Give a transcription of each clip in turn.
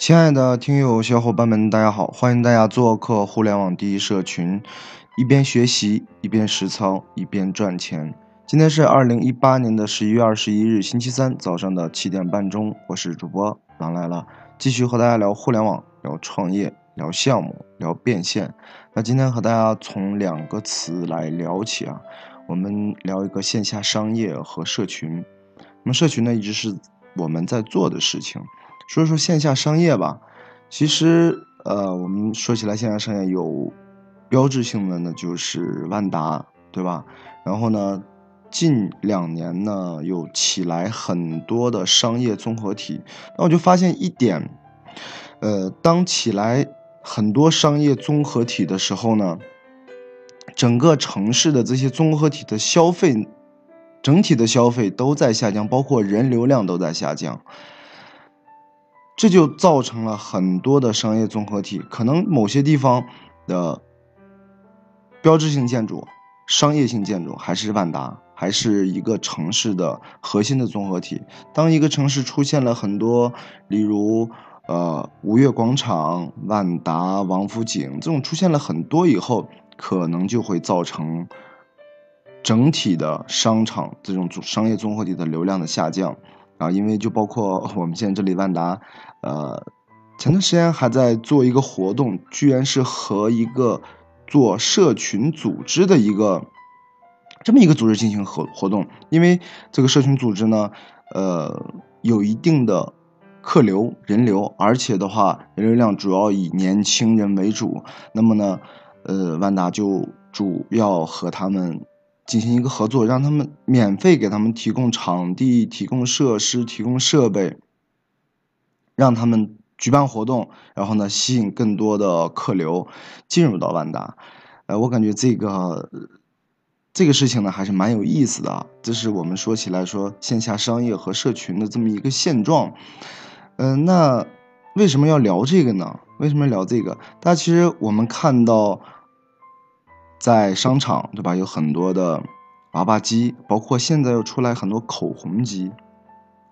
亲爱的听友小伙伴们，大家好！欢迎大家做客互联网第一社群，一边学习，一边实操，一边赚钱。今天是二零一八年的十一月二十一日，星期三早上的七点半钟，我是主播狼来了，继续和大家聊互联网，聊创业，聊项目，聊变现。那今天和大家从两个词来聊起啊，我们聊一个线下商业和社群。那么社群呢，一直是我们在做的事情。说说线下商业吧，其实，呃，我们说起来线下商业有标志性的呢，就是万达，对吧？然后呢，近两年呢，有起来很多的商业综合体。那我就发现一点，呃，当起来很多商业综合体的时候呢，整个城市的这些综合体的消费，整体的消费都在下降，包括人流量都在下降。这就造成了很多的商业综合体，可能某些地方的标志性建筑、商业性建筑还是万达，还是一个城市的核心的综合体。当一个城市出现了很多，例如呃五月广场、万达、王府井这种出现了很多以后，可能就会造成整体的商场这种商业综合体的流量的下降。啊，因为就包括 我们现在这里万达，呃，前段时间还在做一个活动，居然是和一个做社群组织的一个这么一个组织进行活活动。因为这个社群组织呢，呃，有一定的客流人流，而且的话，人流量主要以年轻人为主。那么呢，呃，万达就主要和他们。进行一个合作，让他们免费给他们提供场地、提供设施、提供设备，让他们举办活动，然后呢，吸引更多的客流进入到万达。呃，我感觉这个这个事情呢，还是蛮有意思的。这是我们说起来说线下商业和社群的这么一个现状。嗯，那为什么要聊这个呢？为什么要聊这个？大家其实我们看到。在商场，对吧？有很多的娃娃机，包括现在又出来很多口红机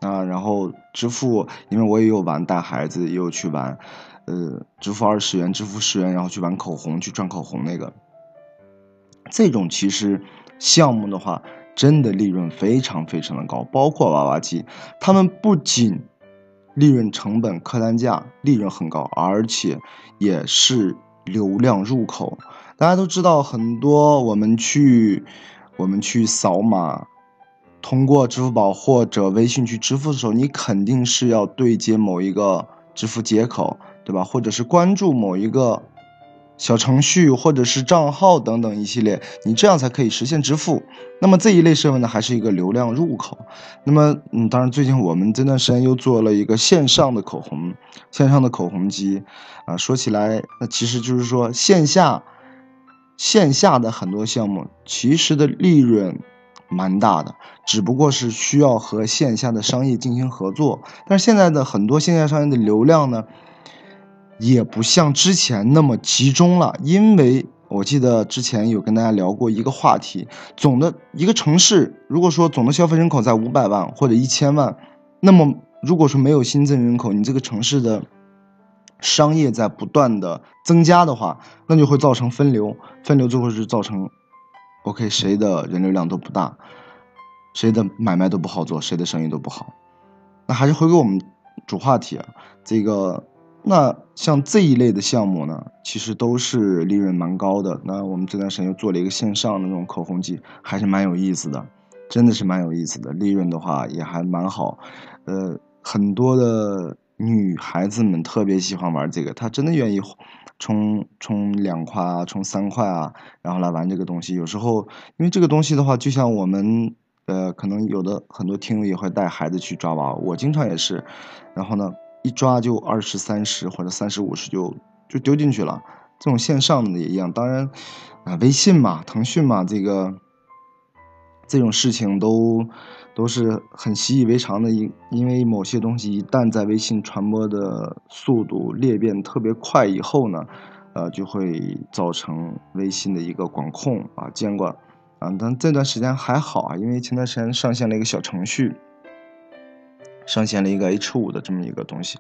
啊。然后支付，因为我也有玩，带孩子也有去玩，呃，支付二十元，支付十元，然后去玩口红，去赚口红那个。这种其实项目的话，真的利润非常非常的高。包括娃娃机，他们不仅利润成本、客单价利润很高，而且也是流量入口。大家都知道，很多我们去，我们去扫码，通过支付宝或者微信去支付的时候，你肯定是要对接某一个支付接口，对吧？或者是关注某一个小程序，或者是账号等等一系列，你这样才可以实现支付。那么这一类设备呢，还是一个流量入口。那么，嗯，当然最近我们这段时间又做了一个线上的口红，线上的口红机，啊，说起来，那其实就是说线下。线下的很多项目其实的利润蛮大的，只不过是需要和线下的商业进行合作。但是现在的很多线下商业的流量呢，也不像之前那么集中了。因为我记得之前有跟大家聊过一个话题：总的一个城市，如果说总的消费人口在五百万或者一千万，那么如果说没有新增人口，你这个城市的。商业在不断的增加的话，那就会造成分流，分流最后是造成，OK，谁的人流量都不大，谁的买卖都不好做，谁的生意都不好。那还是回归我们主话题啊，这个，那像这一类的项目呢，其实都是利润蛮高的。那我们这段时间又做了一个线上的那种口红机，还是蛮有意思的，真的是蛮有意思的，利润的话也还蛮好，呃，很多的。女孩子们特别喜欢玩这个，她真的愿意充充两块啊，充三块啊，然后来玩这个东西。有时候，因为这个东西的话，就像我们呃，可能有的很多听友也会带孩子去抓娃，我经常也是。然后呢，一抓就二十三十或者三十五十就就丢进去了。这种线上的也一样，当然啊，微信嘛，腾讯嘛，这个这种事情都。都是很习以为常的，因因为某些东西一旦在微信传播的速度裂变特别快以后呢，呃，就会造成微信的一个管控啊监管啊。但这段时间还好啊，因为前段时间上线了一个小程序，上线了一个 H 五的这么一个东西，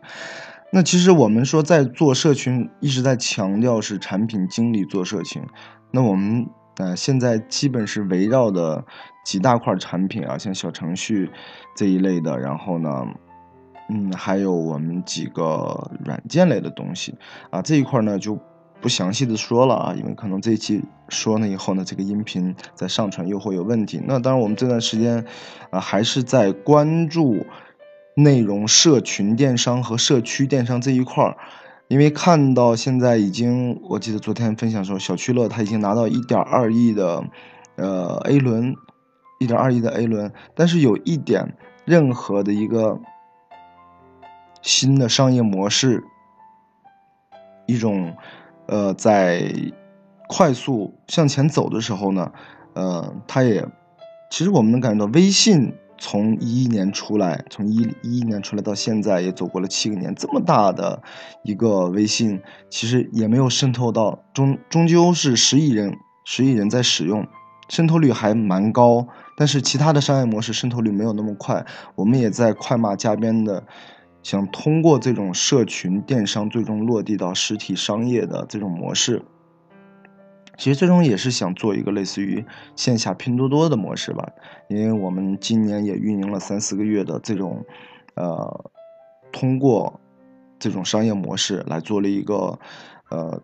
那其实我们说在做社群，一直在强调是产品经理做社群。那我们呃现在基本是围绕的几大块产品啊，像小程序这一类的，然后呢，嗯，还有我们几个软件类的东西啊，这一块呢就不详细的说了啊，因为可能这一期说了以后呢，这个音频在上传又会有问题。那当然，我们这段时间啊还是在关注。内容社群电商和社区电商这一块儿，因为看到现在已经，我记得昨天分享时候，小趣乐他已经拿到一点二亿的，呃 A 轮，一点二亿的 A 轮，但是有一点，任何的一个新的商业模式，一种，呃，在快速向前走的时候呢，呃，它也，其实我们能感觉到微信。从一一年出来，从一一一年出来到现在也走过了七个年，这么大的一个微信，其实也没有渗透到终终究是十亿人，十亿人在使用，渗透率还蛮高。但是其他的商业模式渗透率没有那么快，我们也在快马加鞭的想通过这种社群电商最终落地到实体商业的这种模式。其实最终也是想做一个类似于线下拼多多的模式吧，因为我们今年也运营了三四个月的这种，呃，通过这种商业模式来做了一个，呃，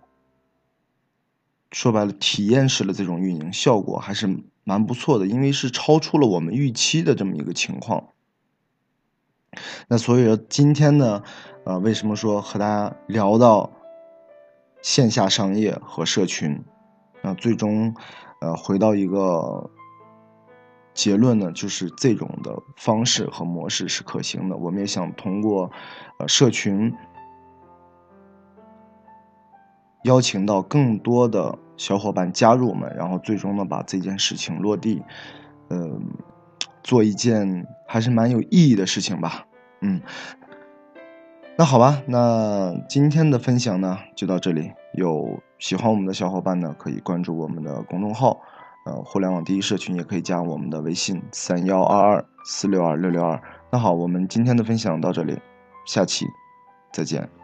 说白了体验式的这种运营，效果还是蛮不错的，因为是超出了我们预期的这么一个情况。那所以说今天呢，呃，为什么说和大家聊到线下商业和社群？那最终，呃，回到一个结论呢，就是这种的方式和模式是可行的。我们也想通过，呃，社群邀请到更多的小伙伴加入我们，然后最终呢，把这件事情落地，嗯，做一件还是蛮有意义的事情吧。嗯，那好吧，那今天的分享呢，就到这里。有喜欢我们的小伙伴呢，可以关注我们的公众号，呃，互联网第一社群，也可以加我们的微信三幺二二四六二六六二。那好，我们今天的分享到这里，下期再见。